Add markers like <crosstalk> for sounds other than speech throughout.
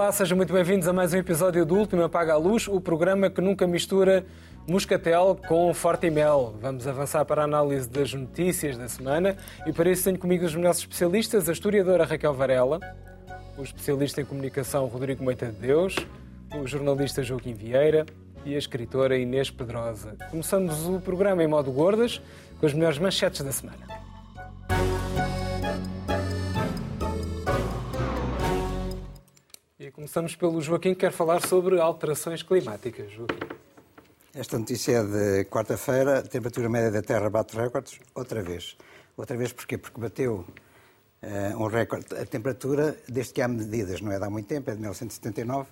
Olá, sejam muito bem-vindos a mais um episódio do Último Apaga a Luz, o programa que nunca mistura moscatel com forte mel. Vamos avançar para a análise das notícias da semana e para isso tenho comigo os melhores especialistas, a historiadora Raquel Varela, o especialista em comunicação Rodrigo Moita de Deus, o jornalista Joaquim Vieira e a escritora Inês Pedrosa. Começamos o programa em modo gordas com as melhores manchetes da semana. Começamos pelo Joaquim, que quer falar sobre alterações climáticas. Joaquim. Esta notícia é de quarta-feira. A temperatura média da Terra bate recordes outra vez. Outra vez porquê? Porque bateu uh, um recorde. A temperatura, desde que há medidas, não é de há muito tempo, é de 1979,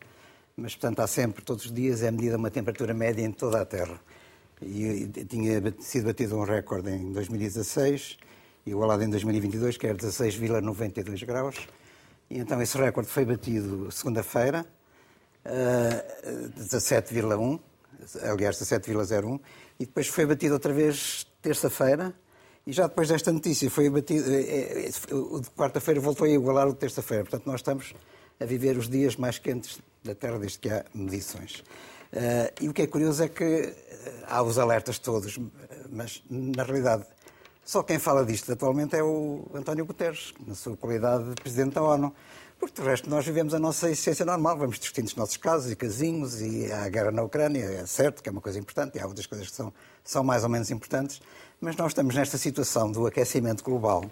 mas, portanto, há sempre, todos os dias, é medida uma temperatura média em toda a Terra. E, e tinha sido batido um recorde em 2016, igualado em 2022, que era 16,92 graus. E então esse recorde foi batido segunda-feira, uh, 17,1, aliás 17,01, e depois foi batido outra vez terça-feira, e já depois desta notícia foi batido, é, é, o de quarta-feira voltou a igualar o de terça-feira. Portanto, nós estamos a viver os dias mais quentes da Terra desde que há medições. E o que é curioso é que há os alertas todos, mas na realidade só quem fala disto atualmente é o António Guterres, na sua qualidade de Presidente da ONU. Porque, de resto, nós vivemos a nossa essência normal, vamos discutindo os nossos casos e casinhos, e há a guerra na Ucrânia, é certo que é uma coisa importante, e há outras coisas que são, são mais ou menos importantes, mas nós estamos nesta situação do aquecimento global.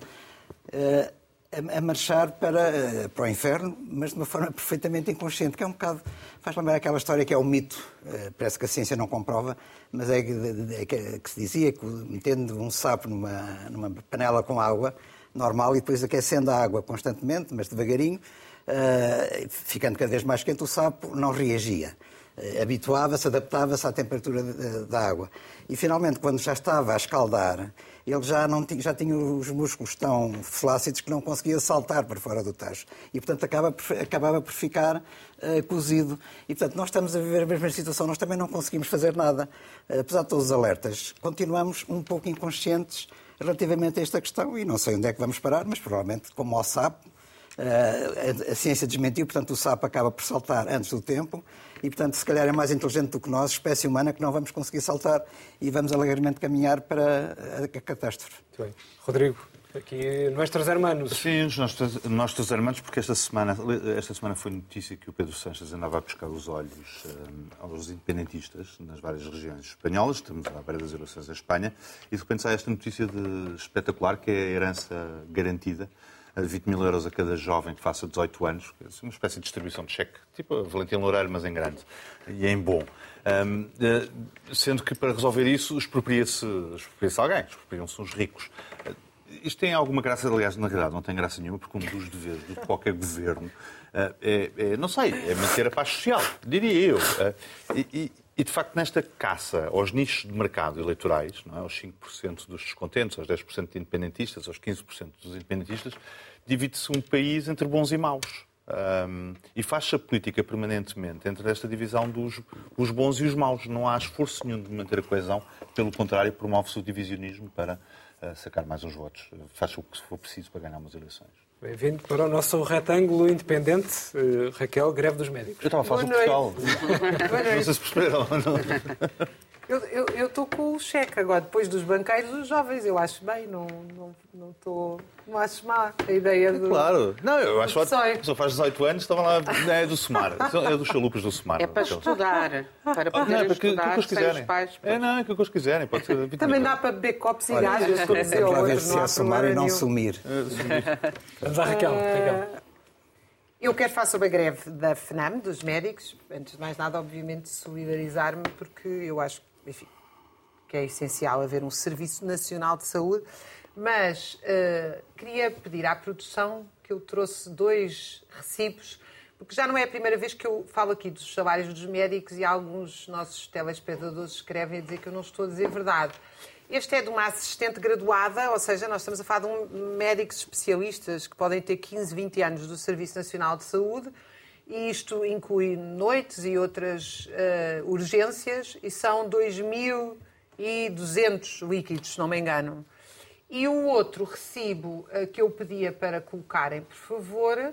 A, marchar para, eh, para o inferno, mas de uma forma perfeitamente inconsciente, que é um bocado. faz lembrar aquela história que é o mito, eh, parece que a ciência não comprova, mas é que, é que se dizia que metendo um sapo numa, numa panela com água normal e depois aquecendo a água constantemente, mas devagarinho, uh, ficando cada vez mais quente, o sapo não reagia. Habituava-se, adaptava-se à temperatura da água. E finalmente, quando já estava a escaldar, ele já, não tinha, já tinha os músculos tão flácidos que não conseguia saltar para fora do tacho. E, portanto, acaba, acabava por ficar uh, cozido. E, portanto, nós estamos a viver a mesma situação, nós também não conseguimos fazer nada. Uh, apesar de todos os alertas, continuamos um pouco inconscientes relativamente a esta questão e não sei onde é que vamos parar, mas provavelmente, como ao sapo, a, a ciência desmentiu, portanto, o sapo acaba por saltar antes do tempo e, portanto, se calhar é mais inteligente do que nós, espécie humana, que não vamos conseguir saltar e vamos alegremente caminhar para a catástrofe. Muito bem. Rodrigo, aqui nossos hermanos. Sim, os nossos, nossos hermanos, porque esta semana, esta semana foi notícia que o Pedro Sanches andava a pescar os olhos um, aos independentistas nas várias regiões espanholas, estamos à beira das eleições da Espanha, e de repente sai esta notícia de, espetacular, que é a herança garantida 20 mil euros a cada jovem que faça 18 anos, é uma espécie de distribuição de cheque, tipo Valentim Loureiro, mas em grande e em bom. Um, eh, sendo que para resolver isso expropria-se expropria alguém, expropriam-se os ricos. Eh, isto tem alguma graça, aliás, na realidade não tem graça nenhuma, porque um dos deveres de qualquer governo uh, é, é, não sei, é manter a paz social, diria eu. Uh, e, e, de facto, nesta caça aos nichos de mercado eleitorais, não é? aos 5% dos descontentes, aos 10% de independentistas, aos 15% dos independentistas, divide-se um país entre bons e maus. Um, e faz-se a política permanentemente entre esta divisão dos os bons e os maus. Não há esforço nenhum de manter a coesão, pelo contrário, promove-se o divisionismo para uh, sacar mais uns votos. Faz o que for preciso para ganhar umas eleições. Bem-vindo para o nosso retângulo independente, uh, Raquel, greve dos médicos. Eu estava a falar sobre Portugal. não sei se perceberam ou não. <laughs> Eu estou com o cheque agora, depois dos banqueiros, os jovens. Eu acho bem, não, não, não, tô, não acho má a ideia do. Claro, não, eu acho ótimo. A pessoa faz 18 anos, estava lá, é do Sumar, <laughs> é dos chalupas do Sumar. É para estudar, para poder não, é para estudar, que, que, que quiserem. Pais, é, não, é que os quiserem. Pode ser <laughs> Também dá para beber copos e gajas, como dizia o Para ver se é sumar e não <laughs> sumir. Vamos à Raquel. Raquel. Eu quero falar sobre a greve da FNAM, dos médicos. Antes de mais nada, obviamente, solidarizar-me, porque eu acho que enfim, que é essencial haver um Serviço Nacional de Saúde, mas uh, queria pedir à produção que eu trouxe dois recibos, porque já não é a primeira vez que eu falo aqui dos salários dos médicos e alguns nossos telespectadores escrevem a dizer que eu não estou a dizer verdade. Este é de uma assistente graduada, ou seja, nós estamos a falar de um médicos especialistas que podem ter 15, 20 anos do Serviço Nacional de Saúde, e isto inclui noites e outras uh, urgências, e são 2.200 líquidos, se não me engano. E o outro recibo uh, que eu pedia para colocarem, por favor,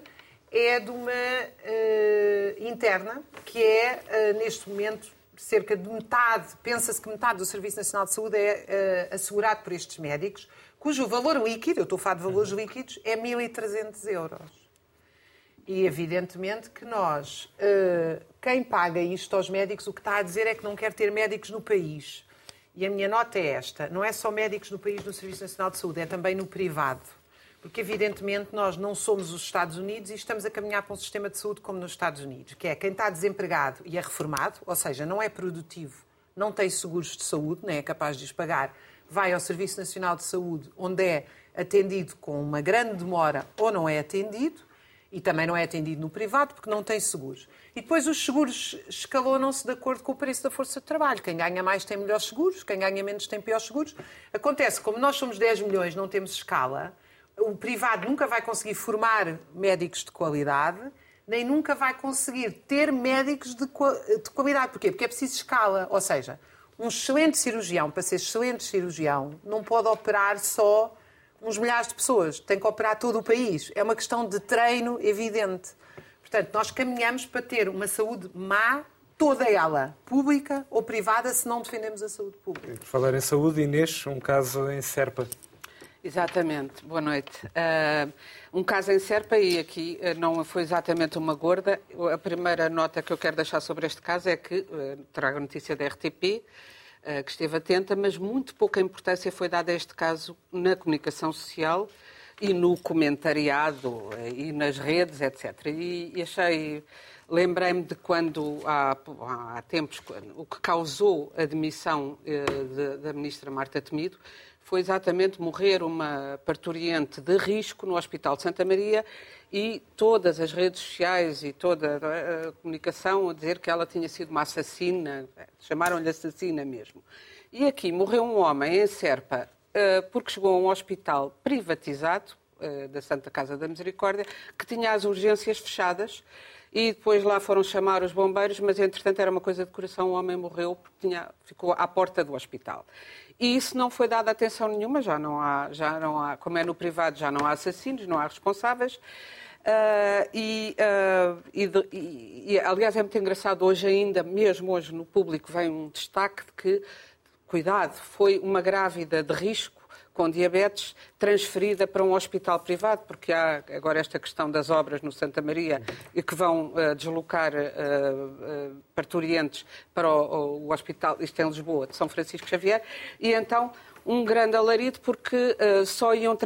é de uma uh, interna, que é, neste momento, cerca de metade, pensa-se que metade do Serviço Nacional de Saúde é assegurado por estes médicos, cujo valor líquido, eu estou a falar de valores líquidos, é 1.300 euros. E evidentemente que nós, quem paga isto aos médicos, o que está a dizer é que não quer ter médicos no país. E a minha nota é esta: não é só médicos no país no Serviço Nacional de Saúde, é também no privado. Porque, evidentemente, nós não somos os Estados Unidos e estamos a caminhar para um sistema de saúde como nos Estados Unidos, que é quem está desempregado e é reformado, ou seja, não é produtivo, não tem seguros de saúde, nem é capaz de os pagar, vai ao Serviço Nacional de Saúde, onde é atendido com uma grande demora ou não é atendido, e também não é atendido no privado porque não tem seguros. E depois os seguros escalonam-se de acordo com o preço da força de trabalho. Quem ganha mais tem melhores seguros, quem ganha menos tem piores seguros. Acontece, como nós somos 10 milhões, não temos escala, o privado nunca vai conseguir formar médicos de qualidade, nem nunca vai conseguir ter médicos de, de qualidade. Porquê? Porque é preciso escala. Ou seja, um excelente cirurgião, para ser excelente cirurgião, não pode operar só uns milhares de pessoas, tem que operar todo o país. É uma questão de treino evidente. Portanto, nós caminhamos para ter uma saúde má, toda ela, pública ou privada, se não defendemos a saúde pública. Por falar em saúde, Inês, um caso em Serpa. Exatamente, boa noite. Uh, um caso em Serpa e aqui uh, não foi exatamente uma gorda. A primeira nota que eu quero deixar sobre este caso é que, uh, trago a notícia da RTP, que esteve atenta, mas muito pouca importância foi dada a este caso na comunicação social e no comentariado e nas redes, etc. E, achei. Lembrei-me de quando, há, há tempos, o que causou a demissão de, da ministra Marta Temido foi exatamente morrer uma parturiente de risco no Hospital de Santa Maria e todas as redes sociais e toda a comunicação a dizer que ela tinha sido uma assassina, chamaram-lhe assassina mesmo. E aqui morreu um homem em Serpa eh, porque chegou a um hospital privatizado eh, da Santa Casa da Misericórdia que tinha as urgências fechadas e depois lá foram chamar os bombeiros, mas entretanto era uma coisa de coração, o homem morreu porque tinha, ficou à porta do hospital. E isso não foi dado atenção nenhuma, já não há, já não há, como é no privado, já não há assassinos, não há responsáveis. Uh, e, uh, e, de, e, e, aliás, é muito engraçado hoje ainda, mesmo hoje no público, vem um destaque de que, cuidado, foi uma grávida de risco com diabetes transferida para um hospital privado, porque há agora esta questão das obras no Santa Maria e que vão uh, deslocar uh, uh, parturientes para o, o, hospital, isto é em Lisboa, de São Francisco Xavier, e então um grande alarido porque uh, só iam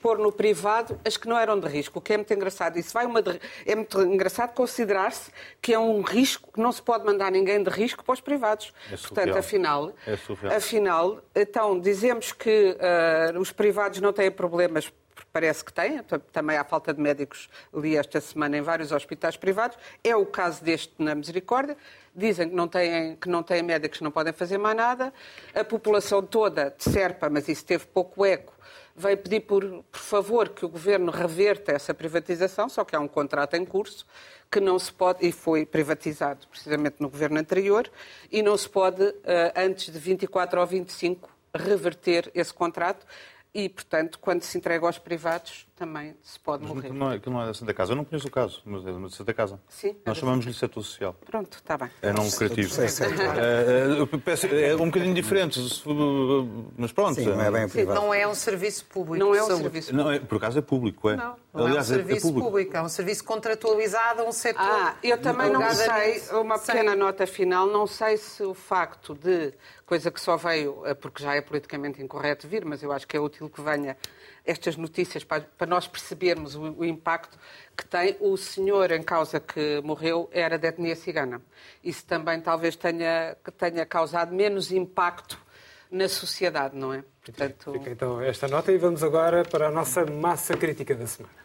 pôr no privado as que não eram de risco, o que é muito engraçado. Isso vai uma de... É muito engraçado considerar-se que é um risco, que não se pode mandar ninguém de risco para os privados. É Portanto, afinal, é afinal, então dizemos que uh, os privados não têm problemas parece que têm, também há falta de médicos, li esta semana em vários hospitais privados, é o caso deste na Misericórdia, dizem que não têm, que não têm médicos, não podem fazer mais nada, a população toda de Serpa, mas isso teve pouco eco, veio pedir por, por favor que o Governo reverta essa privatização, só que há um contrato em curso, que não se pode, e foi privatizado precisamente no governo anterior, e não se pode, eh, antes de 24 ou 25, reverter esse contrato e, portanto, quando se entrega aos privados, também se pode mas morrer. Não é, não é da Santa Casa. Eu não conheço o caso, mas é da Santa Casa. Sim. Nós chamamos-lhe setor social. Pronto, está bem. É não lucrativo. <laughs> É, é um bocadinho diferente, mas pronto. Sim, não é bem privado. Não é um serviço público. Não é um serviço não, é, Por acaso é público, é. Não, não Aliás, é um serviço é, público. público. É um serviço contratualizado a um setor. Ah, eu também não sei, uma pequena sei. nota final, não sei se o facto de, coisa que só veio, porque já é politicamente incorreto vir, mas eu acho que é útil que venha estas notícias para, para nós percebermos o, o, impacto que tem. O senhor em causa que morreu era da etnia cigana. Isso também talvez tenha, tenha causado menos impacto na sociedade, não é? Portanto... Fica então esta nota e vamos agora para a nossa massa crítica da semana.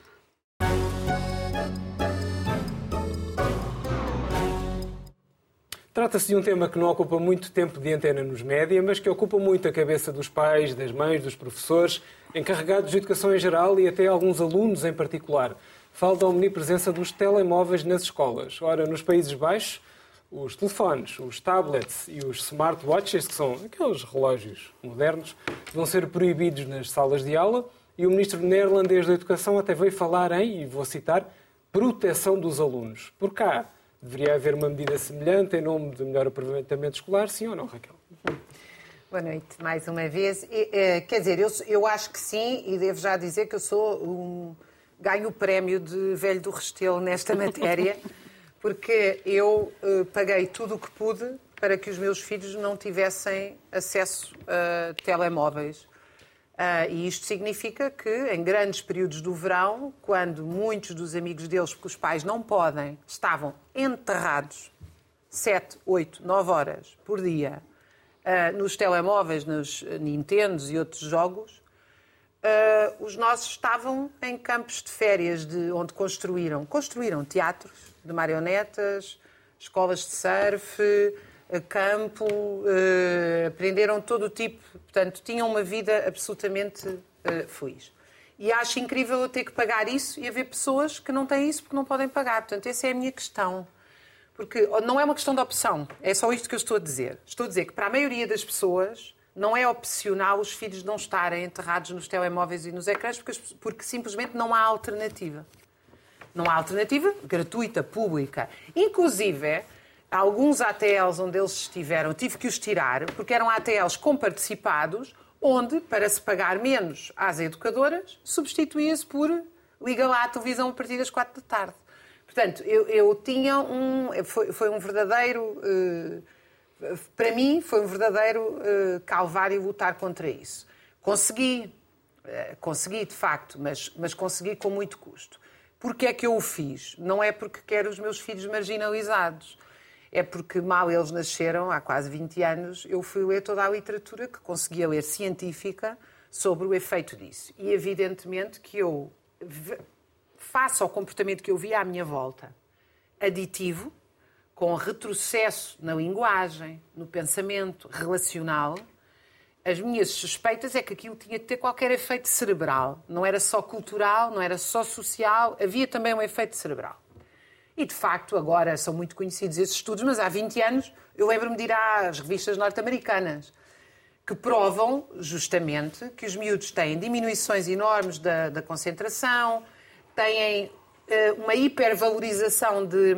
Trata-se de um tema que não ocupa muito tempo de antena nos média, mas que ocupa muito a cabeça dos pais, das mães, dos professores, encarregados de educação em geral e até alguns alunos em particular. Falo da omnipresença dos telemóveis nas escolas. Ora, nos Países Baixos, os telefones, os tablets e os smartwatches, que são aqueles relógios modernos, vão ser proibidos nas salas de aula e o ministro neerlandês da Educação até veio falar em, e vou citar, proteção dos alunos. Por cá, deveria haver uma medida semelhante em nome de melhor aproveitamento escolar, sim ou não, Raquel? Boa noite, mais uma vez. Eh, quer dizer, eu, eu acho que sim, e devo já dizer que eu sou um. ganho o prémio de velho do Restelo nesta matéria, <laughs> porque eu eh, paguei tudo o que pude para que os meus filhos não tivessem acesso a telemóveis. Ah, e isto significa que, em grandes períodos do verão, quando muitos dos amigos deles, porque os pais não podem, estavam enterrados 7, 8, 9 horas por dia uh, nos telemóveis, nos Nintendos e outros jogos, uh, os nossos estavam em campos de férias de onde construíram, construíram teatros de marionetas, escolas de surf, uh, campo, aprenderam todo o tipo, portanto, tinham uma vida absolutamente feliz. E acho incrível eu ter que pagar isso e haver pessoas que não têm isso porque não podem pagar. Portanto, essa é a minha questão. Porque não é uma questão de opção, é só isto que eu estou a dizer. Estou a dizer que para a maioria das pessoas não é opcional os filhos não estarem enterrados nos telemóveis e nos ecrãs porque, porque simplesmente não há alternativa. Não há alternativa gratuita, pública. Inclusive, alguns ATLs onde eles estiveram, tive que os tirar, porque eram ATLs comparticipados, onde, para se pagar menos às educadoras, substituía-se por liga lá a televisão a partir das quatro da tarde. Portanto, eu, eu tinha um. Foi, foi um verdadeiro. Uh, para mim, foi um verdadeiro uh, calvário lutar contra isso. Consegui, uh, consegui de facto, mas, mas consegui com muito custo. Porquê é que eu o fiz? Não é porque quero os meus filhos marginalizados. É porque mal eles nasceram, há quase 20 anos, eu fui ler toda a literatura que conseguia ler científica sobre o efeito disso. E evidentemente que eu face ao comportamento que eu via à minha volta, aditivo, com retrocesso na linguagem, no pensamento relacional, as minhas suspeitas é que aquilo tinha de ter qualquer efeito cerebral. Não era só cultural, não era só social, havia também um efeito cerebral. E, de facto, agora são muito conhecidos esses estudos, mas há 20 anos eu lembro-me de ir às revistas norte-americanas, que provam justamente que os miúdos têm diminuições enormes da, da concentração, têm uh, uma hipervalorização de,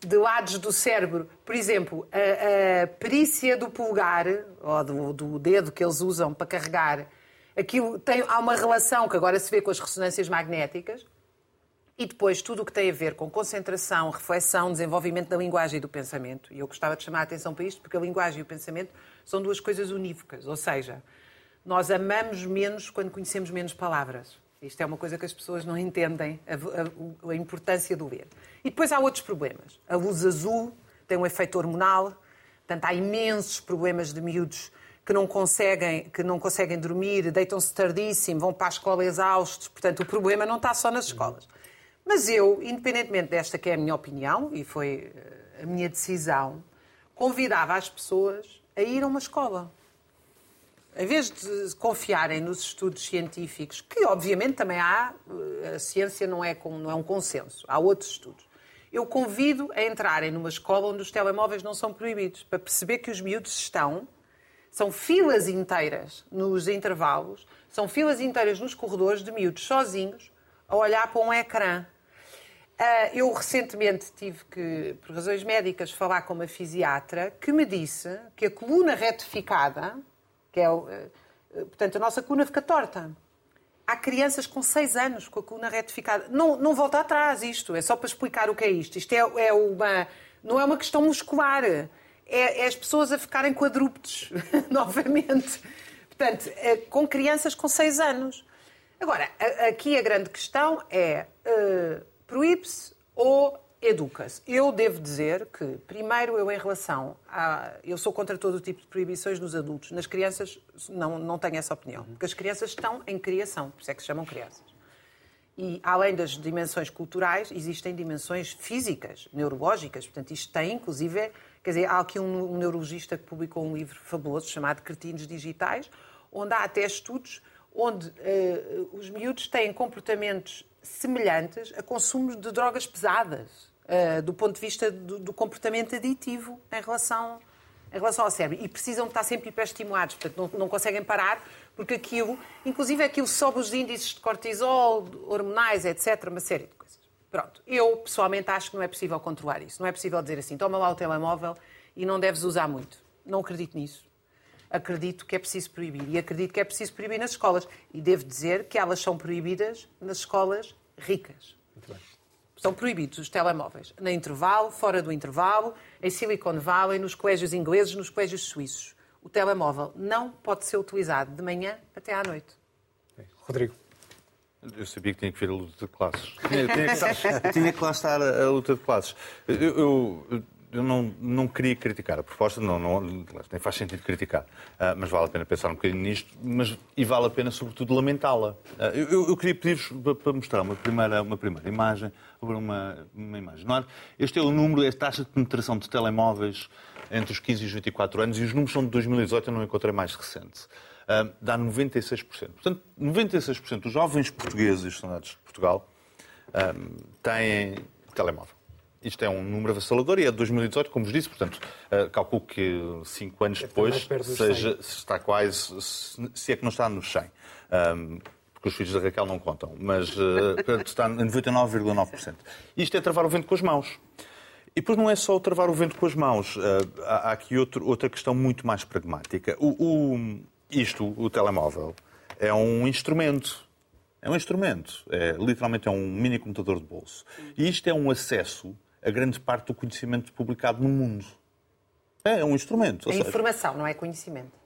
de lados do cérebro. Por exemplo, a, a perícia do pulgar, ou do, do, dedo que eles usam para carregar, aquilo tem, há uma relação que agora se vê com as ressonâncias magnéticas. E depois tudo o que tem a ver com concentração, reflexão, desenvolvimento da linguagem e do pensamento. E eu gostava de chamar a atenção para isto, porque a linguagem e o pensamento são duas coisas unívocas. Ou seja, nós amamos menos quando conhecemos menos palavras. Isto é uma coisa que as pessoas não entendem, a, a, a, importância do ler. E depois há outros problemas. A luz azul tem um efeito hormonal, portanto, há imensos problemas de miúdos que não conseguem, que não conseguem dormir, deitam-se tardíssimo, vão para a escola exaustos. Portanto, o problema não está só nas escolas. Mas eu, independentemente desta que é a minha opinião, e foi eh, a minha decisão, convidava as pessoas a ir a uma escola em vez de confiarem nos estudos científicos, que obviamente também há, eh, a ciência não é, não é um consenso, há outros estudos. Eu convido a entrarem numa escola onde os telemóveis não são proibidos, para perceber que os miúdos estão, são filas inteiras nos intervalos, são filas inteiras nos corredores de miúdos sozinhos a olhar para um ecrã. Eh, eu recentemente tive que, por razões médicas, falar com uma fisiatra que me disse que a coluna retificada, que é, eh, portanto, a nossa coluna fica torta. Há crianças com 6 anos com a coluna retificada. Não, não volta atrás isto, é só para explicar o que é isto. Isto é, é uma, não é uma questão muscular, é, é as pessoas a ficarem quadrúpedes <laughs> novamente. Portanto, com crianças com 6 anos. Agora, aqui a grande questão é uh, proíbe-se ou educa-se. Eu devo dizer que, primeiro, eu em relação a... Eu sou contra todo o tipo de proibições nos adultos. Nas crianças, não, não tenho essa opinião. Porque as crianças estão em criação, por isso é que se chamam crianças. E, além das dimensões culturais, existem dimensões físicas, neurológicas. Portanto, isto tem, inclusive... Quer dizer, há aqui um, um neurologista que publicou um livro fabuloso chamado Cretinos Digitais, onde há até estudos onde uh, os miúdos têm comportamentos semelhantes a consumo de drogas pesadas. Eh, do ponto de vista do, do, comportamento aditivo em relação, em relação ao cérebro. E precisam estar sempre hiperestimulados, portanto, não, não conseguem parar, porque aquilo, inclusive aquilo sobe os índices de cortisol, hormonais, etc., uma série de coisas. Pronto, eu pessoalmente acho que não é possível controlar isso. Não é possível dizer assim, toma lá o telemóvel e não deves usar muito. Não acredito nisso. Acredito que é preciso proibir. E acredito que é preciso proibir nas escolas. E devo dizer que elas são proibidas nas escolas ricas. São proibidos os telemóveis. No intervalo, fora do intervalo, em Silicon Valley, nos colégios ingleses, nos colégios suíços. O telemóvel não pode ser utilizado de manhã até à noite. Rodrigo. Eu sabia que tinha que ver a luta de classes. Tinha, tinha, que, tinha que lá estar a, a luta de classes. Eu, eu, eu não, não, queria criticar a proposta, não, não, nem faz sentido criticar, uh, mas vale a pena pensar um bocadinho nisto mas, e vale a pena, sobretudo, lamentá-la. Uh, eu, eu, queria pedir-vos para mostrar uma primeira, uma primeira imagem, uma, uma imagem. Não é? Este é o número, é a taxa de penetração de telemóveis entre os 15 e os 24 anos e os números são de 2018, eu não encontrei mais recente. Uh, dá 96%. Portanto, 96% dos jovens portugueses estudantes de Portugal têm telemóvel. Isto é um número avassalador e é de 2018, como vos disse, portanto, uh, calculo que cinco anos depois seja, está quase, se é que não está nos 100. Um, porque os filhos da Raquel não contam, mas <laughs> uh, está em 99,9%. Isto é travar o vento com as mãos. E depois não é só o travar o vento com as mãos. Uh, há aqui outro, outra questão muito mais pragmática. O, o, isto, o telemóvel, é um instrumento. É um instrumento. É, literalmente é um mini computador de bolso. E isto é um acesso a grande parte do conhecimento publicado no mundo. É, é um instrumento. É informação, não é conhecimento.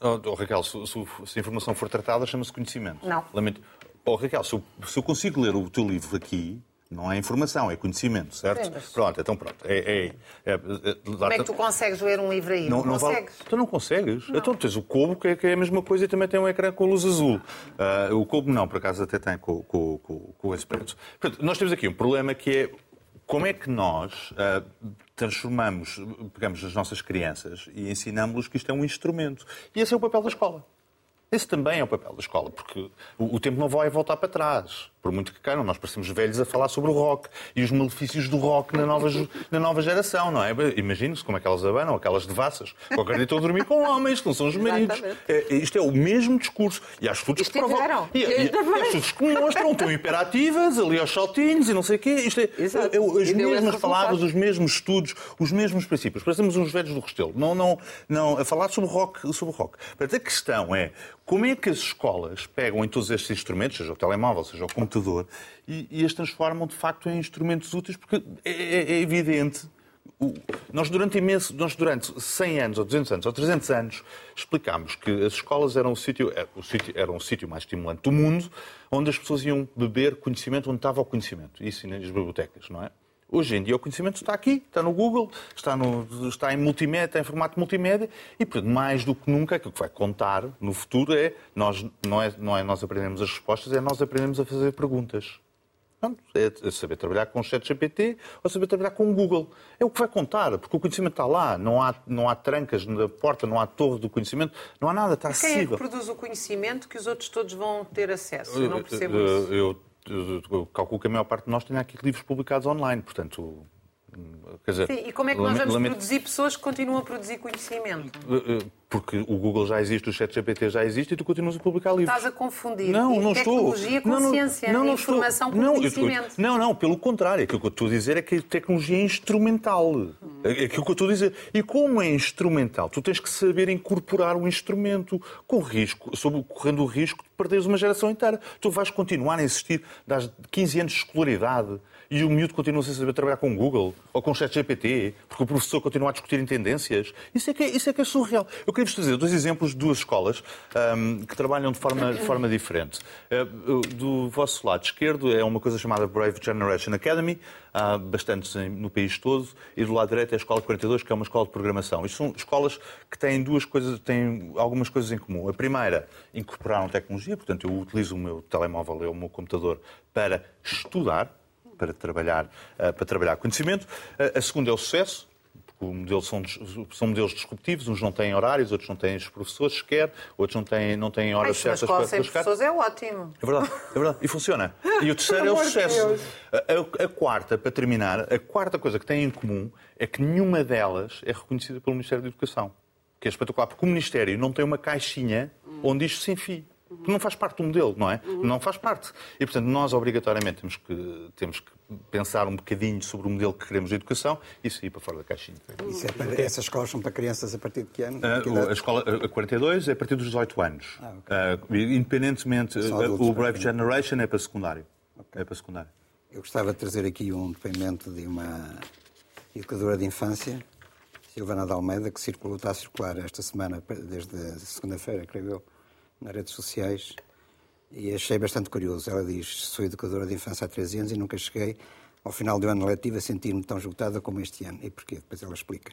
Oh, oh, Raquel, se, se, a informação for tratada, chama-se conhecimento. Não. Lamento. Oh, Raquel, se eu, se eu, consigo ler o teu livro aqui, não é informação, é conhecimento, certo? Mas... Pronto, então pronto. É, é, é, é Como é que tu consegues ler um livro aí? Não, não, consegues? Vale... Então não consegues. Não. Então tens o Kobo, que é, que é, a mesma coisa e também tem um ecrã com luz azul. Uh, o Kobo não, por acaso até tem com, com, com, com esse preto. Portanto, nós temos aqui um problema que é como é que nós uh, transformamos, pegamos as nossas crianças e ensinamos-los que isto é um instrumento? E esse é o papel da escola. Esse também é o papel da escola, porque o, tempo não vai voltar para trás. Por muito que queiram, nós parecemos velhos a falar sobre o rock e os malefícios do rock na nova, na nova geração, não é? Imagine-se como é que elas abanam, aquelas devassas. Qualquer dia estão a dormir com homens, que não são os maridos. É, isto é o mesmo discurso. E há estudos que provam. E, e, e, há estudos que mostram, estão hiperativas, ali aos saltinhos e não sei o quê. Isto é, é, é as mesmas palavras, os mesmos estudos, os mesmos princípios. Parecemos uns velhos do Restelo. Não, não, não, a falar sobre rock. Sobre rock. Portanto, a questão é como é que as escolas pegam em todos estes instrumentos, seja o telemóvel, seja o computador, e, e as transformam de facto em instrumentos úteis? Porque é, é, é evidente nós durante, imenso, nós durante 100 anos, ou 200 anos, ou 300 anos, explicámos que as escolas eram o sítio, é, o sítio, eram o sítio mais estimulante do mundo, onde as pessoas iam beber conhecimento, onde estava o conhecimento. Isso nas bibliotecas, não é? Hoje em dia o conhecimento está aqui, está no Google, está, no, está em multimédia, está em formato multimédia e, portanto, mais do que nunca, aquilo que vai contar no futuro é nós, não, é, não é nós aprendemos as respostas, é nós aprendemos a fazer perguntas. é saber trabalhar com o ChatGPT ou saber trabalhar com o Google. É o que vai contar, porque o conhecimento está lá, não há, não há trancas na porta, não há torre do conhecimento, não há nada, está acessível. Quem é que produz o conhecimento que os outros todos vão ter acesso? Eu não percebo isso. Eu, eu calculo que a maior parte de nós tem aqui livros publicados online, portanto. Quer dizer, Sim, e como é que nós vamos lamento... produzir pessoas que continuam a produzir conhecimento? Eh, eh, porque o Google já existe, o ChatGPT já existe e tu continuas a publicar livros. Estás a confundir não, não tecnologia estou. com não, ciência, não, não informação estou. com não, conhecimento. não, não, pelo contrário. Aquilo que eu estou a dizer é que a tecnologia é instrumental. Hum. Aquilo que eu estou a dizer. E como é instrumental, tu tens que saber incorporar o um instrumento com risco, sob, correndo o risco de perderes uma geração inteira. Tu vais continuar a existir, das 15 anos de escolaridade, e o miúdo continua sem saber trabalhar com o Google ou com o ChatGPT, porque o professor continua a discutir em tendências. Isso é que é, isso é, que é surreal. Eu queria-vos trazer dois exemplos de duas escolas um, que trabalham de forma, de forma diferente. Uh, do vosso lado esquerdo é uma coisa chamada Brave Generation Academy, há bastantes no país todo, e do lado direito é a Escola 42, que é uma escola de programação. Isto são escolas que têm duas coisas, têm algumas coisas em comum. A primeira, incorporaram tecnologia, portanto eu utilizo o meu telemóvel e o meu computador para estudar, para trabalhar, eh, para trabalhar conhecimento. Eh, a segunda é o sucesso, modelo são, são modelos disruptivos, uns não têm horários, outros não têm os professores sequer, outros não têm, não têm horas Ai, certas para sem professores é ótimo. É verdade, é verdade. E funciona. E o terceiro é o sucesso. A, a, quarta, para terminar, a quarta coisa que têm em comum é que nenhuma delas é reconhecida pelo Ministério da Educação. Que é espetacular, porque o Ministério não tem uma caixinha onde isto se enfia. Porque não faz parte do modelo, não é? Não faz parte. E, portanto, nós obrigatoriamente temos que, temos que pensar um bocadinho sobre o modelo que queremos de educação e sair para fora da caixinha. É para, essas escolas são para crianças a partir de que ano? Que Uh, a escola a 42 é a partir dos 18 anos. Uh, independentemente, São uh, adultos, o Brave. Generation é para secundário. É para secundário. Eu gostava de trazer aqui um depoimento de uma educadora de infância, Silvana de Almeida, que circulou, está a circular esta semana, desde segunda-feira, creio eu, nas redes sociais, e achei bastante curioso. Ela diz: Sou educadora de infância há 13 anos e nunca cheguei ao final do ano letivo a sentir-me tão esgotada como este ano. E porquê? Depois ela explica.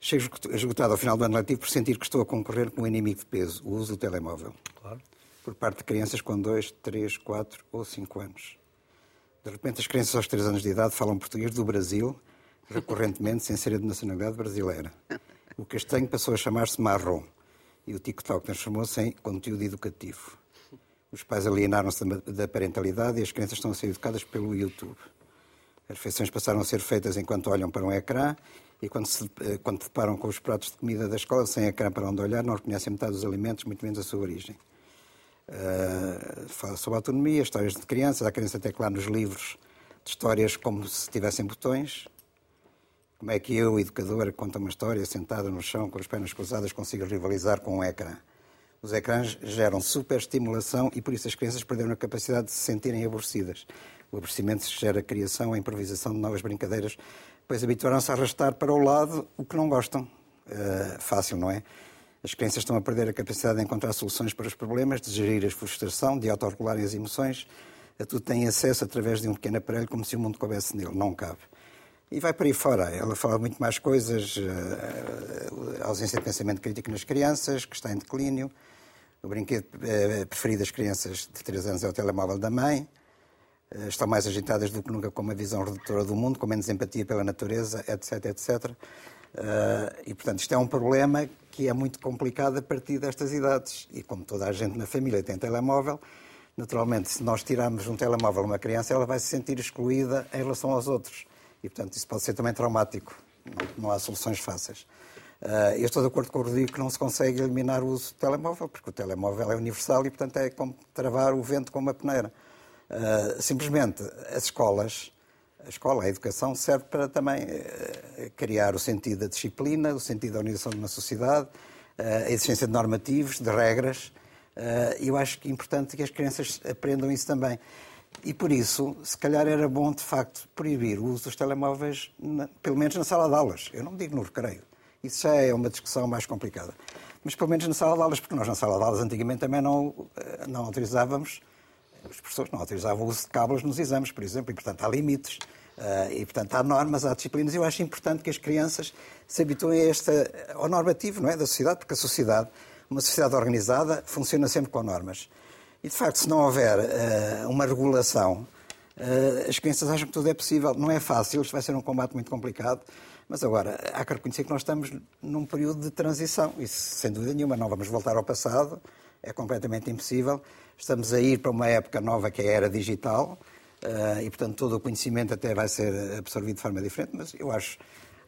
Chego esgotado ao final do ano letivo por sentir que estou a concorrer com um inimigo de peso, o uso do telemóvel. Claro. Por parte de crianças com 2, 3, 4 ou 5 anos. De repente, as crianças aos 3 anos de idade falam português do Brasil, recorrentemente, sem ser de nacionalidade brasileira. O castanho passou a chamar-se marrom e o TikTok transformou-se em conteúdo educativo. Os pais alienaram-se da- da parentalidade e as crianças estão a ser educadas pelo YouTube. As refeições passaram a ser feitas enquanto olham para um ecrã e quando se eh, quando deparam com os pratos de comida da escola sem ecrã para onde olhar, não reconhecem metade dos alimentos, muito menos a sua origem. Uh, fala sobre autonomia, histórias de crianças. Há crianças até lá nos livros de histórias como se tivessem botões. Como é que eu, educadora, que conta uma história sentada no chão com as pernas cruzadas, consigo rivalizar com um ecrã? Os ecrãs geram superestimulação e por isso as crianças perderam a capacidade de se sentirem aborrecidas. O aborrecimento gera a criação, a improvisação de novas brincadeiras, pois habituaram-se a arrastar para o lado o que não gostam. Uh, fácil, não é? As crianças estão a perder a capacidade de encontrar soluções para os problemas, de gerir a frustração, de autorregularem as emoções. A tudo têm acesso através de um pequeno aparelho, como se o mundo coubesse nele. Não cabe. E vai para aí fora. Ela fala muito mais coisas, eh, a ausência de pensamento crítico nas crianças, que está em declínio. O brinquedo eh, preferido das crianças de 3 anos é o telemóvel da mãe. Eh, Estão mais agitadas do que nunca com uma visão redutora do mundo, com menos empatia pela natureza, etc, etc. Eh, E, portanto, isto é um problema que é muito complicado a partir destas idades. E como toda a gente na família tem telemóvel, naturalmente, se nós tirarmos um telemóvel a uma criança, ela vai se sentir excluída em relação aos outros. E, portanto, isso pode ser também traumático. Não, não há soluções fáceis. Uh, eu estou de acordo com o Rodrigo que não se consegue eliminar o uso do telemóvel, porque o telemóvel é universal e, portanto, é como travar o vento com uma peneira. Uh, simplesmente, as escolas, a escola, a educação, serve para também uh, criar o sentido da disciplina, o sentido da organização de uma sociedade, a existência de normativos, de regras. E eu acho que é importante que as crianças aprendam isso também. E por isso, se calhar era bom, de facto, proibir o uso dos telemóveis, na, pelo menos na sala de aulas. Eu não digo no recreio. Isso já é uma discussão mais complicada. Mas pelo menos na sala de aulas, porque nós na sala de aulas antigamente também não, não autorizávamos, os professores não autorizavam o uso de cabos nos exames, por exemplo, e portanto há limites. Uh, e, portanto, há normas, há disciplinas. Eu acho importante que as crianças se habituem a esta, ao normativo não é, da sociedade, porque a sociedade, uma sociedade organizada, funciona sempre com normas. E, de facto, se não houver uh, uma regulação, uh, as crianças acham que tudo é possível. Não é fácil, isto vai ser um combate muito complicado. Mas agora, há que reconhecer que nós estamos num período de transição. Isso, sem dúvida nenhuma, não vamos voltar ao passado. É completamente impossível. Estamos a ir para uma época nova que é a era digital. Uh, e, portanto, todo o conhecimento até vai ser absorvido de forma diferente. Mas eu acho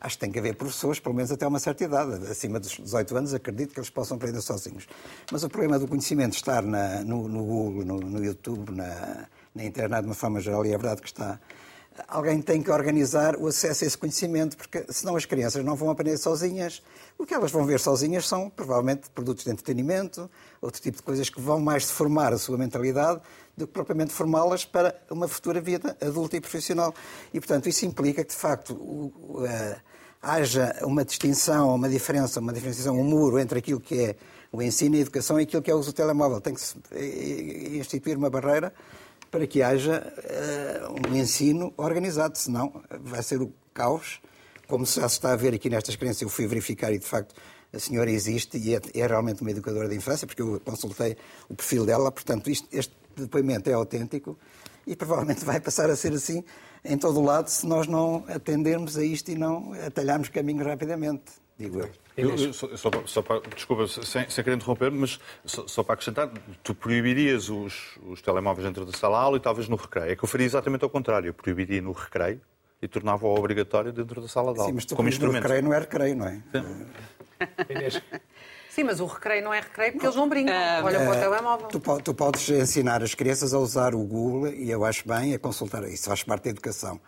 acho que tem que haver professores, pelo menos até uma certa idade. Acima dos 18 anos, acredito que eles possam aprender sozinhos. Mas o problema do conhecimento estar na, no, no, Google, no, no YouTube, na, na, internet de uma forma geral, e é verdade que está. Alguém tem que organizar o acesso a esse conhecimento, porque senão as crianças não vão aprender sozinhas. O que elas vão ver sozinhas são, provavelmente, produtos de entretenimento, outro tipo de coisas que vão mais deformar a sua mentalidade do que propriamente formá-las para uma futura vida adulta e profissional. E, portanto, isso implica que, de facto, o, o, haja uma distinção, uma diferença, uma diferenciação, um muro entre aquilo que é o ensino e a educação e aquilo que é o uso do telemóvel. Tem que se instituir uma barreira para que haja uh, um ensino organizado, senão vai ser o caos, como já se está a ver aqui nestas crianças. Eu fui verificar e, de facto, a senhora existe e é, é realmente uma educadora de infância, porque eu consultei o perfil dela, portanto, isto, este depoimento é autêntico e provavelmente vai passar a ser assim em todo o lado se nós não atendermos a isto e não atalharmos caminho rapidamente, digo eu. Eu, eu, só, só, só para, desculpa, sem, sem querer interromper, mas só, só, para acrescentar, tu proibirias os, os telemóveis dentro da sala aula e talvez no recreio. É que eu faria exatamente ao contrário. Eu proibiria no recreio e tornava-o obrigatório dentro da sala de aula. Sim, mas tu como instrumento. recreio não é recreio, não é? Sim, mas o recreio não é recreio porque eles não brincam. Olha para o telemóvel. Tu, tu podes ensinar as crianças a usar o Google, e eu acho bem, a consultar, isso faz parte da educação.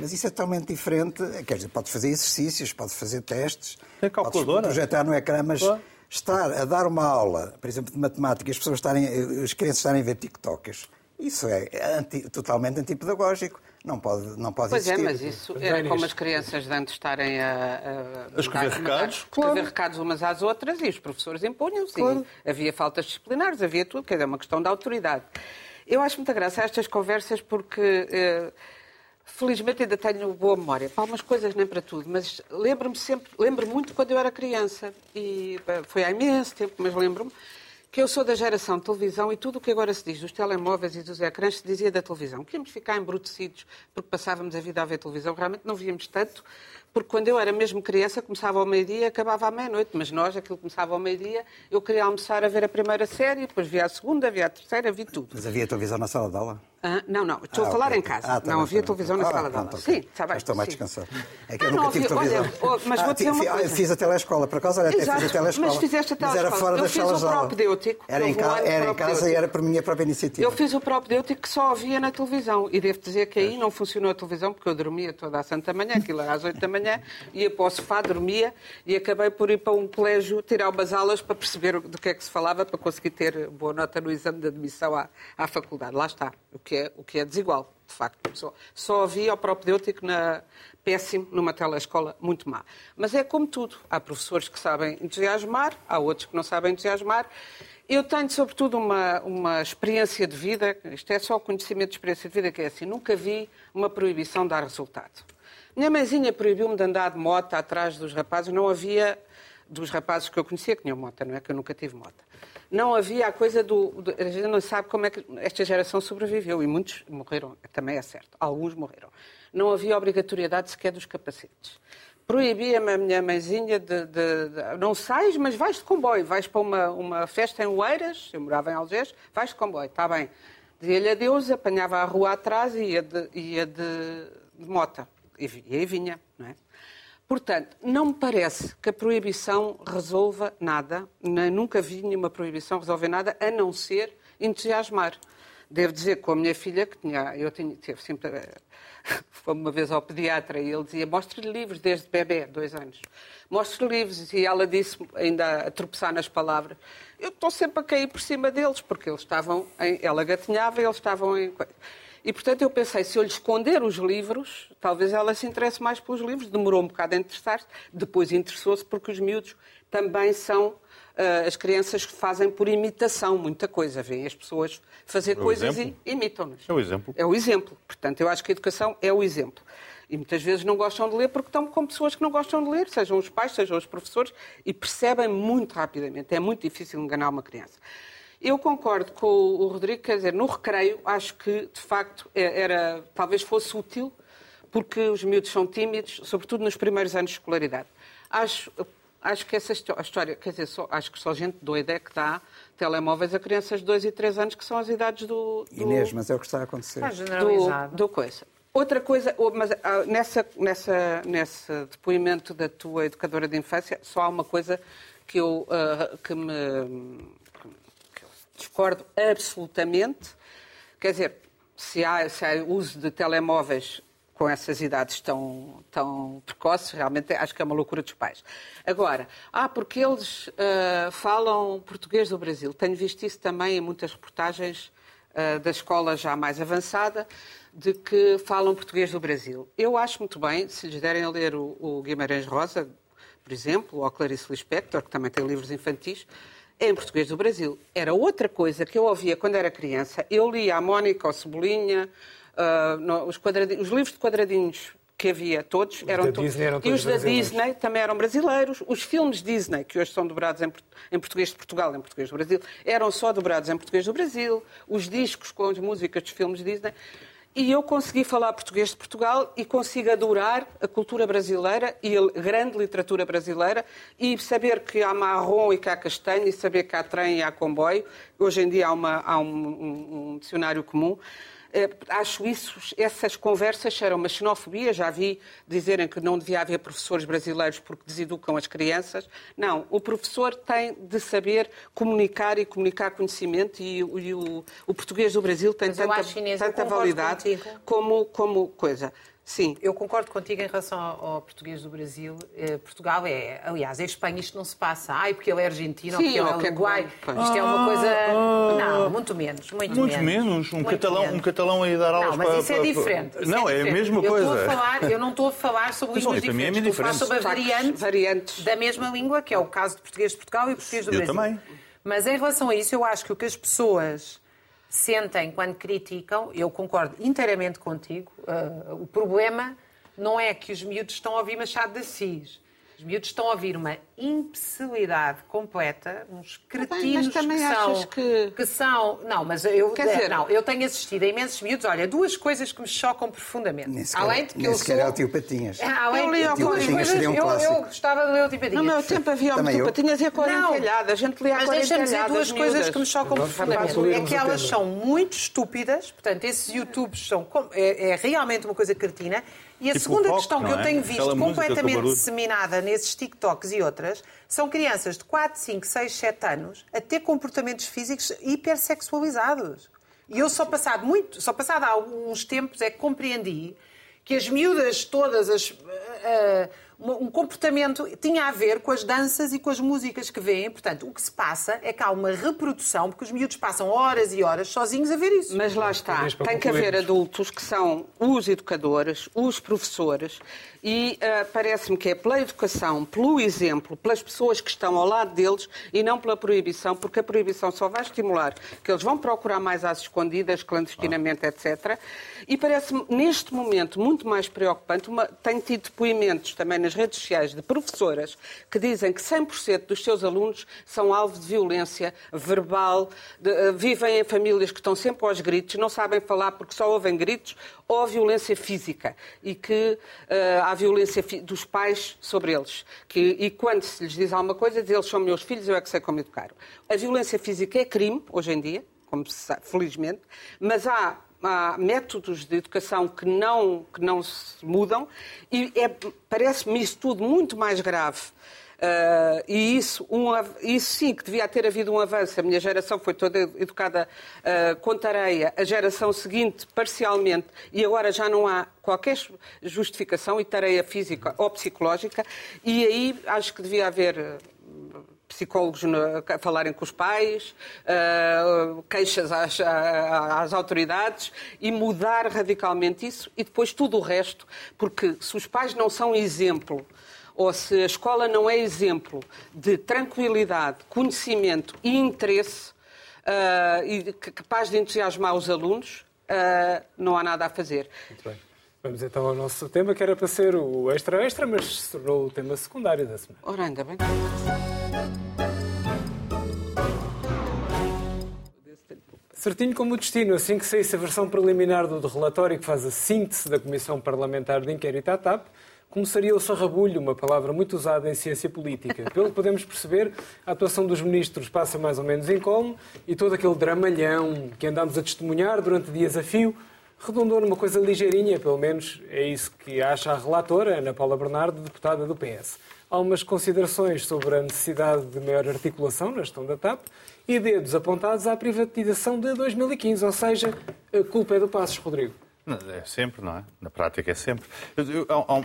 Mas isso é totalmente diferente, quer dizer, podes fazer exercícios, podes fazer testes, Tem podes projetar no ecrã, mas Claro. estar a dar uma aula, por exemplo, de matemática, e as pessoas estarem, as crianças estarem a ver TikToks, isso é anti- totalmente antipedagógico. Não pode, não pode Pois é, existir. mas isso Mas era bem como nisto. as crianças de antes estarem a, A escrever dar- recados? a escrever Claro. recados umas às outras e os professores impunham-se. Claro. Havia faltas disciplinares, havia tudo, quer dizer, é uma questão de autoridade. Eu acho muita graça a estas conversas porque. eh, Felizmente ainda tenho boa memória para algumas coisas, nem para tudo, mas lembro-me sempre, lembro muito quando eu era criança, e eh, foi há imenso tempo, mas lembro-me, que eu sou da geração de televisão e tudo o que agora se diz dos telemóveis e dos ecrãs se dizia da televisão. Que íamos ficar embrutecidos porque passávamos a vida a ver televisão. Realmente não víamos tanto, porque quando eu era mesmo criança começava ao meio-dia e acabava à meia-noite. Mas nós, aquilo começava ao meio-dia, eu queria almoçar a ver a primeira série, depois via a segunda, via a terceira, vi tudo. Mas havia televisão na sala de aula? Ah, não, não, estou Ah, a falar ok. em casa. Ah, tá não bem, havia tá televisão na Ah, sala de aula. pronto, ok. Sim, está bem. Estou mais descansado. É que Ah, eu não nunca tive televisão. olha, mas Ah, vou dizer ti- uma ah, coisa. Fiz a telescola, por acaso, olha, até fiz a telescola. mas fizeste a Mas era telescola. fora Eu das fiz salas o de aula. propedêutico, Era em, houve um ca- ano de era em casa e propedêutico. era por minha própria iniciativa. Eu fiz o propedêutico que só havia na televisão. E devo dizer que aí não funcionou a televisão, porque eu dormia toda a santa manhã, aquilo era às 8 da manhã, ia para o sofá, dormia, e acabei por ir para um colégio tirar umas aulas para perceber do que é que se falava, para conseguir ter boa nota no exame de admissão à, à faculdade. Lá está, o que é, o que é desigual, de facto. Só, só havia o propedêutico na, péssimo numa telescola muito má. Mas é como tudo. Há professores que sabem entusiasmar, há outros que não sabem entusiasmar. Eu tenho, sobretudo, uma, uma experiência de vida, isto é só conhecimento de experiência de vida, que é assim, nunca vi uma proibição dar resultado. Minha mãezinha proibiu-me de andar de moto atrás dos rapazes, não havia, dos rapazes que eu conhecia que tinham moto, não é que eu nunca tive moto. Não havia a coisa do, do- A gente não sabe como é que esta geração sobreviveu e muitos morreram, também é certo, alguns morreram. Não havia obrigatoriedade sequer dos capacetes. Proibia-me a minha mãezinha de, de- de- Não sais, mas vais de comboio. Vais para uma, uma festa em Oeiras, eu morava em Algés, vais de comboio, está bem. Dizia-lhe adeus, apanhava a rua atrás e ia de, ia de, de mota. E, vinha, não é? Portanto, não me parece que a proibição resolva nada, nem nunca vi nenhuma proibição resolver nada, a não ser entusiasmar. Devo dizer que com a minha filha, que tinha, eu tinha, sempre, <laughs> foi uma vez ao pediatra e ele dizia, mostre-lhe livros desde bebê, dois anos. Mostre-lhe livros. E ela disse, ainda a tropeçar nas palavras, eu estou sempre a cair por cima deles, porque eles estavam, em, ela gatinhava e eles estavam em... E, portanto, eu pensei, se eu lhe esconder os livros, talvez ela se interesse mais pelos livros. Demorou um bocado a interessar-se, depois interessou-se porque os miúdos também são ah, as crianças que fazem por imitação muita coisa. Vêem as pessoas fazer o coisas exemplo. e imitam-nas. É o exemplo. É o exemplo. Portanto, eu acho que a educação é o exemplo. E muitas vezes não gostam de ler porque estão com pessoas que não gostam de ler, sejam os pais, sejam os professores, e percebem muito rapidamente. É muito difícil enganar uma criança. Eu concordo com o Rodrigo, quer dizer, no recreio, acho que, de facto, é- era, talvez fosse útil, porque os miúdos são tímidos, sobretudo nos primeiros anos de escolaridade. Acho, acho que essa história, quer dizer, só- acho que só gente doida é que dá telemóveis a crianças de 2 e 3 anos, que são as idades do... do Inês, mas é o que está a acontecer. Está generalizado. do, do coisa. Outra coisa, mas ah, nessa, nessa, nesse depoimento da tua educadora de infância, só há uma coisa que eu, ah, que me discordo absolutamente. Quer dizer, se há, se há uso de telemóveis com essas idades tão, tão precoces, realmente acho que é uma loucura dos pais. Agora, ah, porque eles ah, falam português do Brasil. Tenho visto isso também em muitas reportagens ah, da escola já mais avançada, de que falam português do Brasil. Eu acho muito bem, se lhes derem a ler o, o Guimarães Rosa, por exemplo, ou Clarice Lispector, que também tem livros infantis, em português do Brasil. Era outra coisa que eu ouvia quando era criança. Eu lia a Mónica, o Cebolinha, ah, no- os, os livros de quadradinhos que havia, todos eram da todos. Disney eram e todos os da. Disney também eram brasileiros. Os filmes Disney, que hoje são dobrados em, em português de Portugal, em português do Brasil, eram só dobrados em português do Brasil. Os discos com as músicas dos filmes Disney. E eu consegui falar português de Portugal e consigo adorar a cultura brasileira e a grande literatura brasileira e saber que há marrom e que há castanho e saber que há trem e há comboio. Hoje em dia há, uma- há um, um- um dicionário comum. Eh, acho isso, essas conversas cheiram uma xenofobia. Já vi dizerem que não devia haver professores brasileiros porque deseducam as crianças. Não, o professor tem de saber comunicar e comunicar conhecimento e, e o, o, português do Brasil tem Mas tanta, acho, Inês, tanta validade como, como coisa. Sim. Eu concordo contigo em relação ao, português do Brasil. Eh, Portugal é, aliás, em Espanha isto não se passa. Ai, porque ele é argentino, Sim, porque ele é uruguai. Isto é uma coisa. não, muito menos. Muito, muito menos. menos. Um, muito catalão, menos. um catalão aí dar aulas Não, mas isso é diferente. Isso não, é, diferente. é, a mesma eu coisa. Estou a falar, eu não estou a falar sobre línguas bom, diferentes. É estou a falar sobre a variante variantes da mesma língua, que é o caso de português de Portugal e português do eu Brasil. Também. Mas em relação a isso, eu acho que o que as pessoas sentem quando criticam, eu concordo inteiramente contigo, uh, o problema não é que os miúdos estão a ouvir Machado de Assis. Os miúdos estão a ouvir uma imbecilidade completa, uns cretinos mas também que são, que... que... são. Não, mas eu, Quer dizer... não, eu tenho assistido a imensos miúdos. Olha, duas coisas que me chocam profundamente. Nem sequer, além de que nem eu sequer sou... é o tio Patinhas. Além de que duas coisas, um eu, eu, gostava de ler o tio Patinhas. No meu tempo havia o tio Patinhas e a cor entalhada. A gente lia a Mas deixa-me dizer duas coisas que me chocam profundamente. É que elas são muito estúpidas, portanto, esses YouTubes são. É, é realmente uma coisa cretina. E a tipo segunda pop, questão que eu é? tenho visto Aquela completamente disseminada nesses TikToks e outras são crianças de 4, 5, 6, 7 anos a ter comportamentos físicos hipersexualizados. E eu só passado muito, só passado há alguns tempos é que compreendi que as miúdas todas, as, uh, um comportamento tinha a ver com as danças e com as músicas que vêem. Portanto, o que se passa é que há uma reprodução, porque os miúdos passam horas e horas sozinhos a ver isso. Mas lá está, tem que haver adultos que são os educadores, os professores, e uh, parece-me que é pela educação, pelo exemplo, pelas pessoas que estão ao lado deles e não pela proibição, porque a proibição só vai estimular que eles vão procurar mais às escondidas, clandestinamente, ah. etc. E parece-me, neste momento, muito mais preocupante, uma, tenho tido depoimentos também nas redes sociais de professoras que dizem que 100% dos seus alunos são alvo de violência verbal, de, uh, vivem em famílias que estão sempre aos gritos, não sabem falar porque só ouvem gritos, ou violência física. E que uh, há violência dos pais sobre eles. Que, e quando se lhes diz alguma coisa, diz eles são meus filhos, eu é que sei como educar. A violência física é crime, hoje em dia, como se sabe, felizmente, mas há há métodos de educação que não, que não se mudam e é, parece-me isso tudo muito mais grave. Uh, e isso, um, isso sim que devia ter havido um avanço. A minha geração foi toda educada uh, com tareia, a geração seguinte parcialmente, e agora já não há qualquer justificação e tareia física ou psicológica. E aí acho que devia haver psicólogos a falarem com os pais, uh, queixas às, às, autoridades e mudar radicalmente isso e depois tudo o resto, porque se os pais não são exemplo ou se a escola não é exemplo de tranquilidade, conhecimento e interesse uh, e capaz de entusiasmar os alunos, uh, não há nada a fazer. Muito bem. Vamos então ao nosso tema, que era para ser o extra-extra, mas se tornou o tema secundário da semana. Ora, ainda bem. Certinho como o destino, assim que saísse a versão preliminar do relatório que faz a síntese da Comissão Parlamentar de Inquérito à TAP, começaria o sarrabulho, uma palavra muito usada em ciência política. <laughs> Pelo que podemos perceber, a atuação dos ministros passa mais ou menos em colmo e todo aquele dramalhão que andamos a testemunhar durante dias a fio redundou numa coisa ligeirinha, pelo menos é isso que acha a relatora, Ana Paula Bernardo, deputada do PS. Há umas considerações sobre a necessidade de maior articulação na gestão da TAP e dedos apontados à privatização de 2015, ou seja, a culpa é do Passos, Rodrigo. É sempre, não é? Na prática é sempre. Eu, eu, há,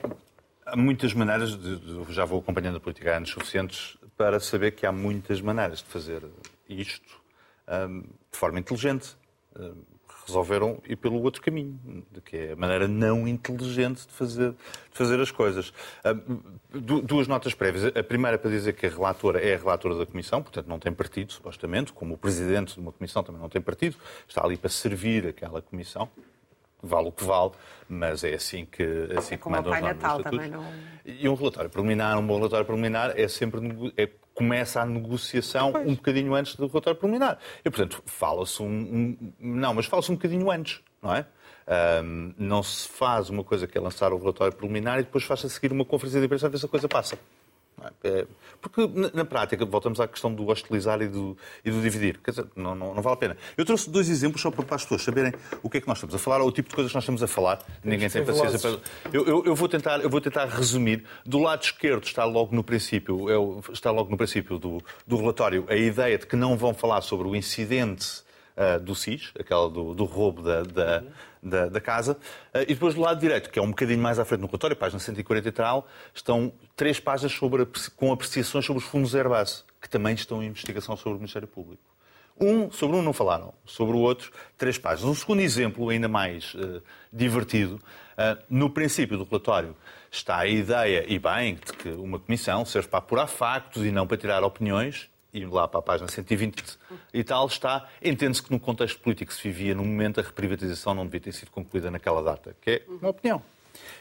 há muitas maneiras, de, já vou acompanhando a política há anos suficientes para saber que há muitas maneiras de fazer isto um, de forma inteligente. Um, resolveram ir pelo outro caminho, que é a maneira não inteligente de fazer, de fazer as coisas. Um, duas notas prévias. A primeira para dizer que a relatora é a relatora da Comissão, portanto não tem partido, supostamente, como o presidente de uma Comissão também não tem partido, está ali para servir aquela Comissão vale o que vale, mas é assim que, assim é que mandam os Natal também não... E um relatório preliminar, um bom relatório preliminar é sempre é, começa a negociação pois. um bocadinho antes do relatório preliminar. E, portanto, fala-se um, um, Não, mas fala-se um bocadinho antes, não é? Um, não se faz uma coisa que é lançar o relatório preliminar e depois faz a seguir uma conferência de imprensa a ver se a coisa passa. É? É, porque, na, prática, voltamos à questão do hostilizar e do, e do dividir. Quer dizer, não, não, não, vale a pena. Eu trouxe dois exemplos só para, as pessoas saberem o que é que nós estamos a falar ou o tipo de coisas que nós estamos a falar. Ninguém tem paciência para. Eu, eu, eu, vou tentar, eu vou tentar resumir. Do lado esquerdo está logo no princípio, é está logo no princípio do, do relatório a ideia de que não vão falar sobre o incidente uh, do SIS, aquela do, do roubo da, da, da, da casa. Uh, e depois do lado direito, que é um bocadinho mais à frente no relatório, página 140 e tal, estão três páginas sobre, com apreciações sobre os fundos Airbus, que também estão em investigação sobre o Ministério Público. Um, sobre um não falaram, sobre o outro, três páginas. Um segundo exemplo, ainda mais uh, divertido, uh, no princípio do relatório está a ideia, e bem, de que uma comissão serve para apurar factos e não para tirar opiniões, e lá para a página 120 e tal, está, entende-se que no contexto político que se vivia, no momento, a reprivatização não devia ter sido concluída naquela data, que é uma opinião.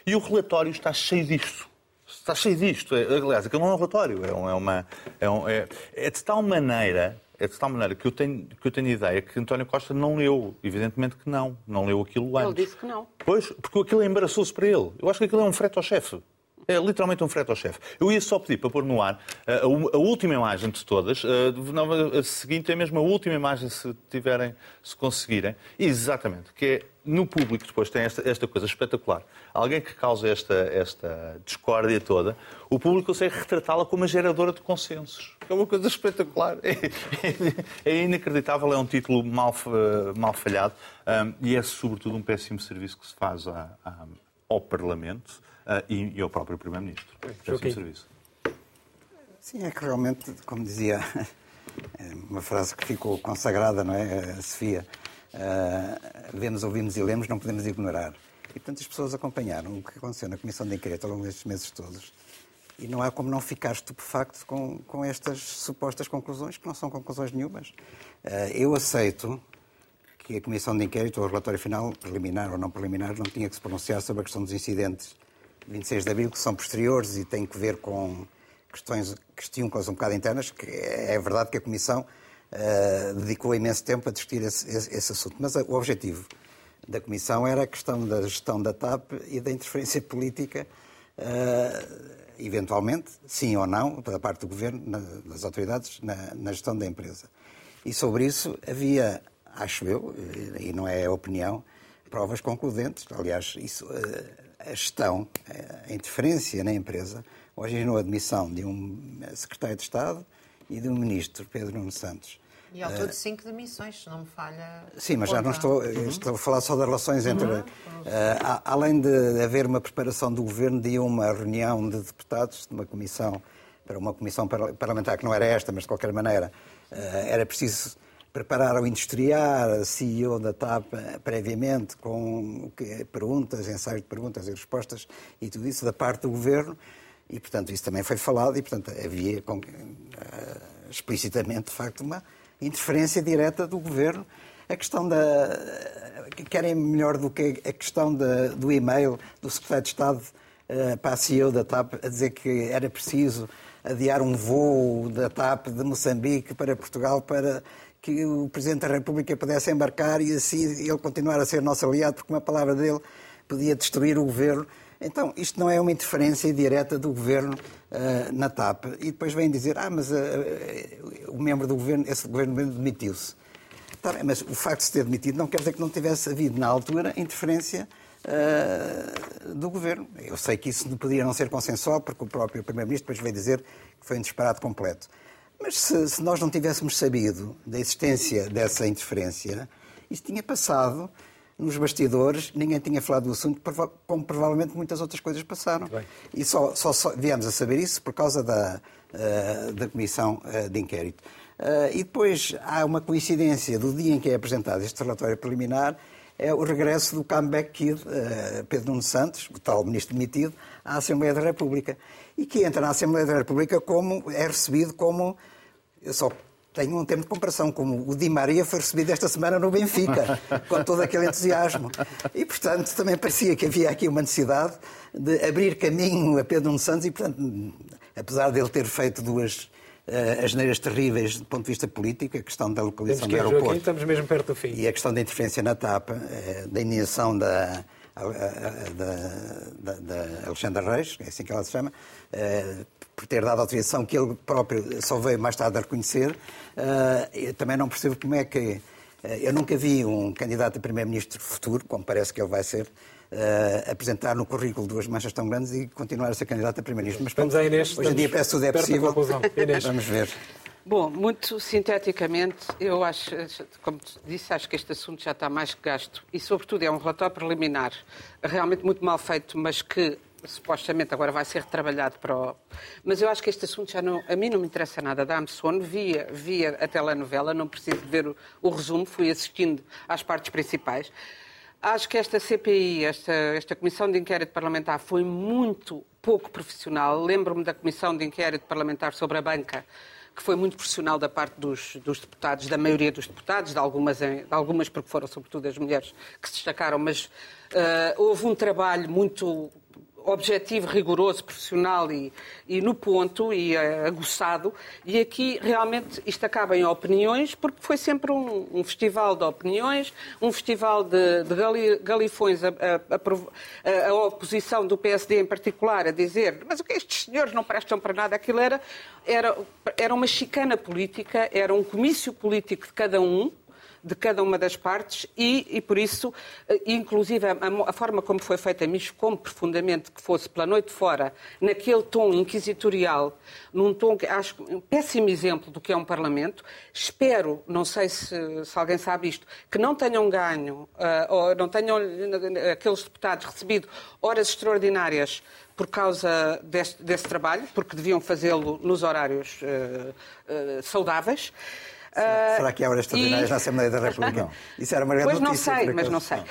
E o relatório está cheio disto. Está cheio disto. É, aliás, aquilo não é um relatório, é, uma, é, um, é, é de tal maneira é de tal maneira que eu tenho, que eu tenho ideia que António Costa não leu. Evidentemente que não. Não leu aquilo antes. Ele disse que não. Pois, porque aquilo embaraçou-se para ele. Eu acho que aquilo é um frete ao chefe. É literalmente um frete ao chefe. Eu ia só pedir para pôr no ar a, eh, a, última imagem de todas. A, a, seguinte é mesmo a última imagem, se tiverem, se conseguirem. Exatamente. Que é no público depois tem esta, esta coisa espetacular. Alguém que causa esta, esta discórdia toda, o público consegue retratá-la como uma geradora de consensos. É uma coisa espetacular. É, <laughs> é, é inacreditável, é um título mal, mal falhado um, e é sobretudo um péssimo serviço que se faz ao Parlamento e, e, ao próprio Primeiro-Ministro. Péssimo serviço. Sim, é que realmente, como dizia <laughs> uma frase que ficou consagrada, não é, a Sofia, uh, vemos, ouvimos e lemos, não podemos ignorar. E, portanto, as pessoas acompanharam o que aconteceu na Comissão de Inquérito ao longo destes meses todos. E não há como não ficar estupefacto com, com estas supostas conclusões, que não são conclusões nenhumas. Uh, eu aceito que a Comissão de Inquérito, o relatório final, preliminar ou não preliminar, não tinha que se pronunciar sobre a questão dos incidentes 26 de Abril, que são posteriores e têm que ver com questões, questões um bocado internas, que é verdade que a Comissão uh, dedicou imenso tempo a discutir esse, esse, esse assunto. Mas o objetivo da Comissão era a questão da gestão da TAP e da interferência política, uh, eventualmente, sim ou não, da parte do Governo, na, das autoridades, na, na, gestão da empresa. E sobre isso havia, acho eu, e não é opinião, provas concludentes. Aliás, isso, uh, a gestão, a interferência na empresa, originou a admissão de um secretário de Estado e de um ministro, Pedro Nuno Santos. E ao todo cinco demissões, se não me falha. Sim, mas já não estou, uhum. estou a falar só das relações entre. Uhum. Uh, além de haver uma preparação do governo de uma reunião de deputados, de uma comissão, para uma comissão parlamentar que não era esta, mas de qualquer maneira, uh, era preciso preparar ao industriar, a CEO da TAP previamente, com perguntas, ensaios de perguntas e respostas e tudo isso da parte do governo. E, portanto, isso também foi falado e, portanto, havia uh, explicitamente, de facto, uma interferência direta do governo. A questão da. Querem melhor do que a questão da, do e-mail do secretário de Estado uh, para a CEO da TAP a dizer que era preciso adiar um voo da TAP de Moçambique para Portugal para que o Presidente da República pudesse embarcar e assim ele continuar a ser nosso aliado, porque uma palavra dele podia destruir o governo. Então, isto não é uma interferência direta do governo uh, na TAP. E depois vem dizer, ah, mas uh, o membro do governo, esse governo demitiu-se. Tá bem, mas o facto de se ter demitido não quer dizer que não tivesse havido, na altura, interferência uh, do governo. Eu sei que isso poderia não ser consensual, porque o próprio Primeiro-Ministro depois veio dizer que foi um disparate completo. Mas se, se, nós não tivéssemos sabido da existência dessa interferência, isso tinha passado nos bastidores, ninguém tinha falado do assunto, como provavelmente muitas outras coisas passaram. E só, só, só, viemos a saber isso por causa da, uh, da comissão uh, de inquérito. Uh, e depois há uma coincidência do dia em que é apresentado este relatório preliminar, é o regresso do comeback kid, Pedro Nuno Santos, o tal ministro demitido, à Assembleia da República. E que entra na Assembleia da República como é recebido como. Eu só tenho um termo de comparação, como o Di Maria foi recebido esta semana no Benfica, <laughs> com todo aquele entusiasmo. E, portanto, também parecia que havia aqui uma necessidade de abrir caminho a Pedro Nuno Santos e, portanto, apesar dele ter feito duas uh, asneiras terríveis do ponto de vista político, a questão da localização do aeroporto... Estamos mesmo perto do fim. E a questão da interferência na TAP, uh, da iniciação da da, da Alexandra Reis, é assim que ela se chama, eh, por ter dado autorização que ele próprio só veio mais tarde a reconhecer, uh, também não percebo como é que. Uh, eu nunca vi um candidato a primeiro-ministro futuro, como parece que ele vai ser, uh, apresentar no currículo duas manchas tão grandes e continuar a ser candidato a primeiro-ministro. Mas Vamos aí neste, hoje em dia parece tudo é possível. Vamos ver. Bom, muito sinteticamente, eu acho, como disse, acho que este assunto já está mais que gasto e, sobretudo, é um relatório preliminar, realmente muito mal feito, mas que supostamente agora vai ser retrabalhado para o... Mas eu acho que este assunto já não... A mim não me interessa nada. Dá-me sono. Via, via a telenovela, não preciso de ver o, o resumo, fui assistindo às partes principais. Acho que esta CPI, esta, esta Comissão de Inquérito Parlamentar, foi muito pouco profissional. Lembro-me da Comissão de Inquérito Parlamentar sobre a banca, que foi muito profissional da parte dos, dos deputados, da maioria dos deputados, de algumas, de algumas porque foram sobretudo as mulheres que se destacaram, mas uh, houve um trabalho muito objetivo, rigoroso, profissional e, e no ponto e uh, aguçado. E aqui realmente isto acaba em opiniões, porque foi sempre um, um festival de opiniões, um festival de, de gali, galifões, a, a, a, a, oposição do PSD em particular, a dizer mas o que estes senhores não prestam para nada, aquilo era, era, era uma chicana política, era um comício político de cada um de cada uma das partes e, e por isso, eh, inclusive, a, a, forma como foi feita me chocou profundamente que fosse pela noite fora, naquele tom inquisitorial, num tom que acho um péssimo exemplo do que é um Parlamento. Espero, não sei se, se alguém sabe isto, que não tenham ganho, uh, ou não tenham aqueles deputados recebido horas extraordinárias por causa deste, desse trabalho, porque deviam fazê-lo nos horários uh, uh, saudáveis. Será, uh, será que há horas extraordinárias e... na Assembleia da República? Não. <laughs> Isso era uma grande pois notícia. Pois não sei, mas não sei.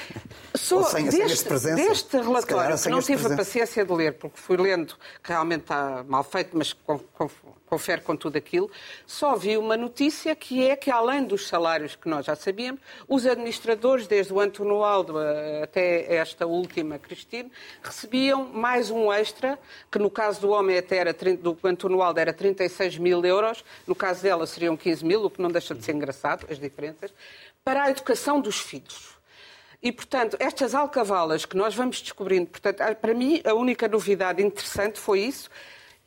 Só sem, deste, sem deste relatório, que não tive a paciência de ler, porque fui lendo, que realmente está mal feito, mas com, com, confere com tudo aquilo, só vi uma notícia que é que, além dos salários que nós já sabíamos, os administradores, desde o António Aldo até esta última Cristina, recebiam mais um extra, que no caso do homem até era, do António Aldo era 36 mil euros, no caso dela seriam 15 mil, o que não deixa de ser engraçado, as diferenças, para a educação dos filhos. E, portanto, estas alcavalas que nós vamos descobrindo, portanto, para mim, a única novidade interessante foi isso,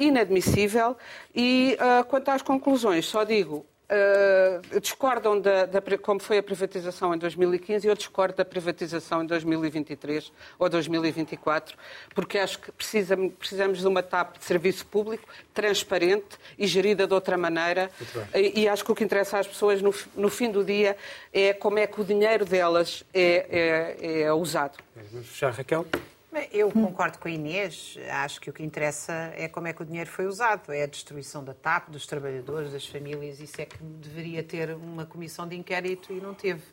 inadmissível. E uh, quanto às conclusões, só digo, Uh, discordam da, da, como foi a privatização em 2015 e eu discordo da privatização em 2023 ou 2024, porque acho que precisa, precisamos de uma TAP de serviço público, transparente e gerida de outra maneira. E, e, acho que o que interessa às pessoas no, no, fim do dia é como é que o dinheiro delas é, é, é usado. Vamos fechar, Raquel. Eu concordo com a Inês. Acho que o que interessa é como é que o dinheiro foi usado. É a destruição da TAP, dos trabalhadores, das famílias. Isso é que deveria ter uma comissão de inquérito e não teve.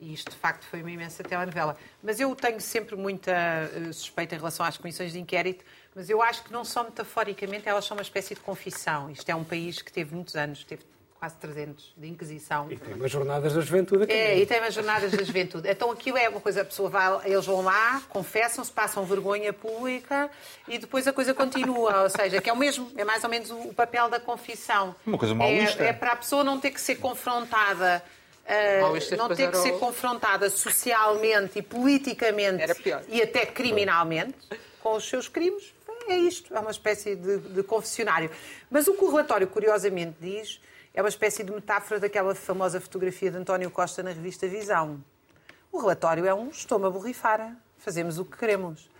E isto, de facto, foi uma imensa telenovela. Mas eu tenho sempre muita eh, suspeita em relação às comissões de inquérito, mas eu acho que não só metaforicamente, elas são uma espécie de confissão. Isto é um país que teve muitos anos, teve quase 300 de Inquisição. E tem umas jornadas da juventude aqui. É, e tem umas jornadas da juventude. Então aquilo é uma coisa, a pessoa vai, eles vão lá, confessam-se, passam vergonha pública e depois a coisa continua. Ou seja, que é o mesmo, é mais ou menos o, papel da confissão. Uma coisa maluísta. É, é para a pessoa não ter que ser confrontada. Uh, não ter que ser confrontada socialmente e politicamente e até criminalmente com os seus crimes. É isto, é uma espécie de, de confessionário. Mas o que o relatório, curiosamente, diz é uma espécie de metáfora daquela famosa fotografia de António Costa na revista Visão. O relatório é um estômago borrifar. Fazemos o que queremos.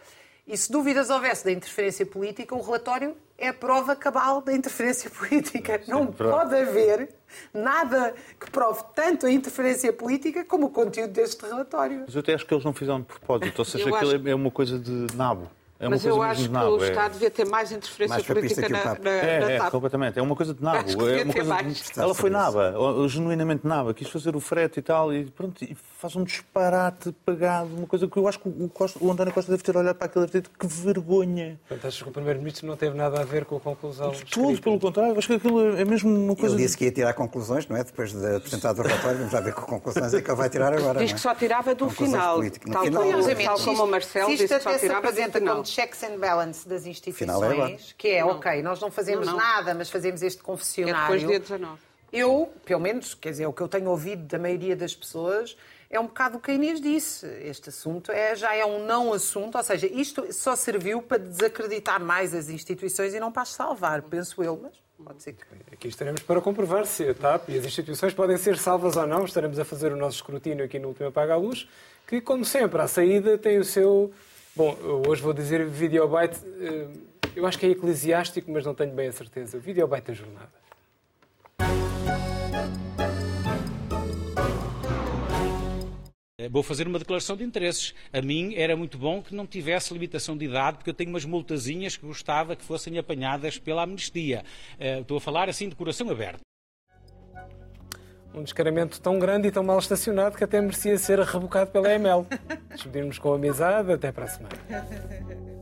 E se dúvidas houvesse da interferência política, o relatório é a prova cabal da interferência <laughs> política. Não pode haver nada que prove tanto a interferência política como o conteúdo deste relatório. Mas eu até acho que eles não fizeram de propósito, ou seja, aquilo acho... é uma coisa de nabo. É Mas eu acho que nabo, o é. Estado devia ter mais interferência mais política na, na, é, na é, completamente. É uma coisa de nabo. É uma coisa de... Ela foi naba, genuinamente naba. Quis fazer o frete e tal, e pronto, e faz um disparate pegado, uma coisa que eu acho que o, Costa, o António Costa deve ter olhado para aquilo e deve ter que vergonha. Portanto, achas que o Primeiro-Ministro não teve nada a ver com a conclusão? Tudo, pelo contrário, acho que aquilo é mesmo uma coisa. Ele disse que ia tirar conclusões, não é? Depois de apresentar o relatório, vamos já ver que conclusões é que ele vai tirar agora. Diz que só tirava do final. Tal, final, tal como o Marcelo disse que só tirava do final. Checks and balances das instituições, é que é, não. ok, nós não fazemos não, não. nada, mas fazemos este confessionário. É depois dia 19. Eu, pelo menos, quer dizer, o que eu tenho ouvido da maioria das pessoas é um bocado o que a Inês disse. Este assunto é, já é um não assunto, ou seja, isto só serviu para desacreditar mais as instituições e não para as salvar, penso eu, mas pode ser que. Aqui estaremos para comprovar se a TAP e as instituições podem ser salvas ou não. Estaremos a fazer o nosso escrutínio aqui no Último Apaga a Luz, que, como sempre, à saída tem o seu. Bom, hoje vou dizer videobyte, eh, eu acho que é eclesiástico, mas não tenho bem a certeza. O videobyte da jornada. Eh, vou fazer uma declaração de interesses. A mim era muito bom que não tivesse limitação de idade, porque eu tenho umas multazinhas que gostava que fossem apanhadas pela amnistia. Eh, estou a falar assim de coração aberto. Um descaramento tão grande e tão mal estacionado que até merecia ser rebocado pela EML. <laughs> Despedimos com amizade. Até para a semana. <laughs>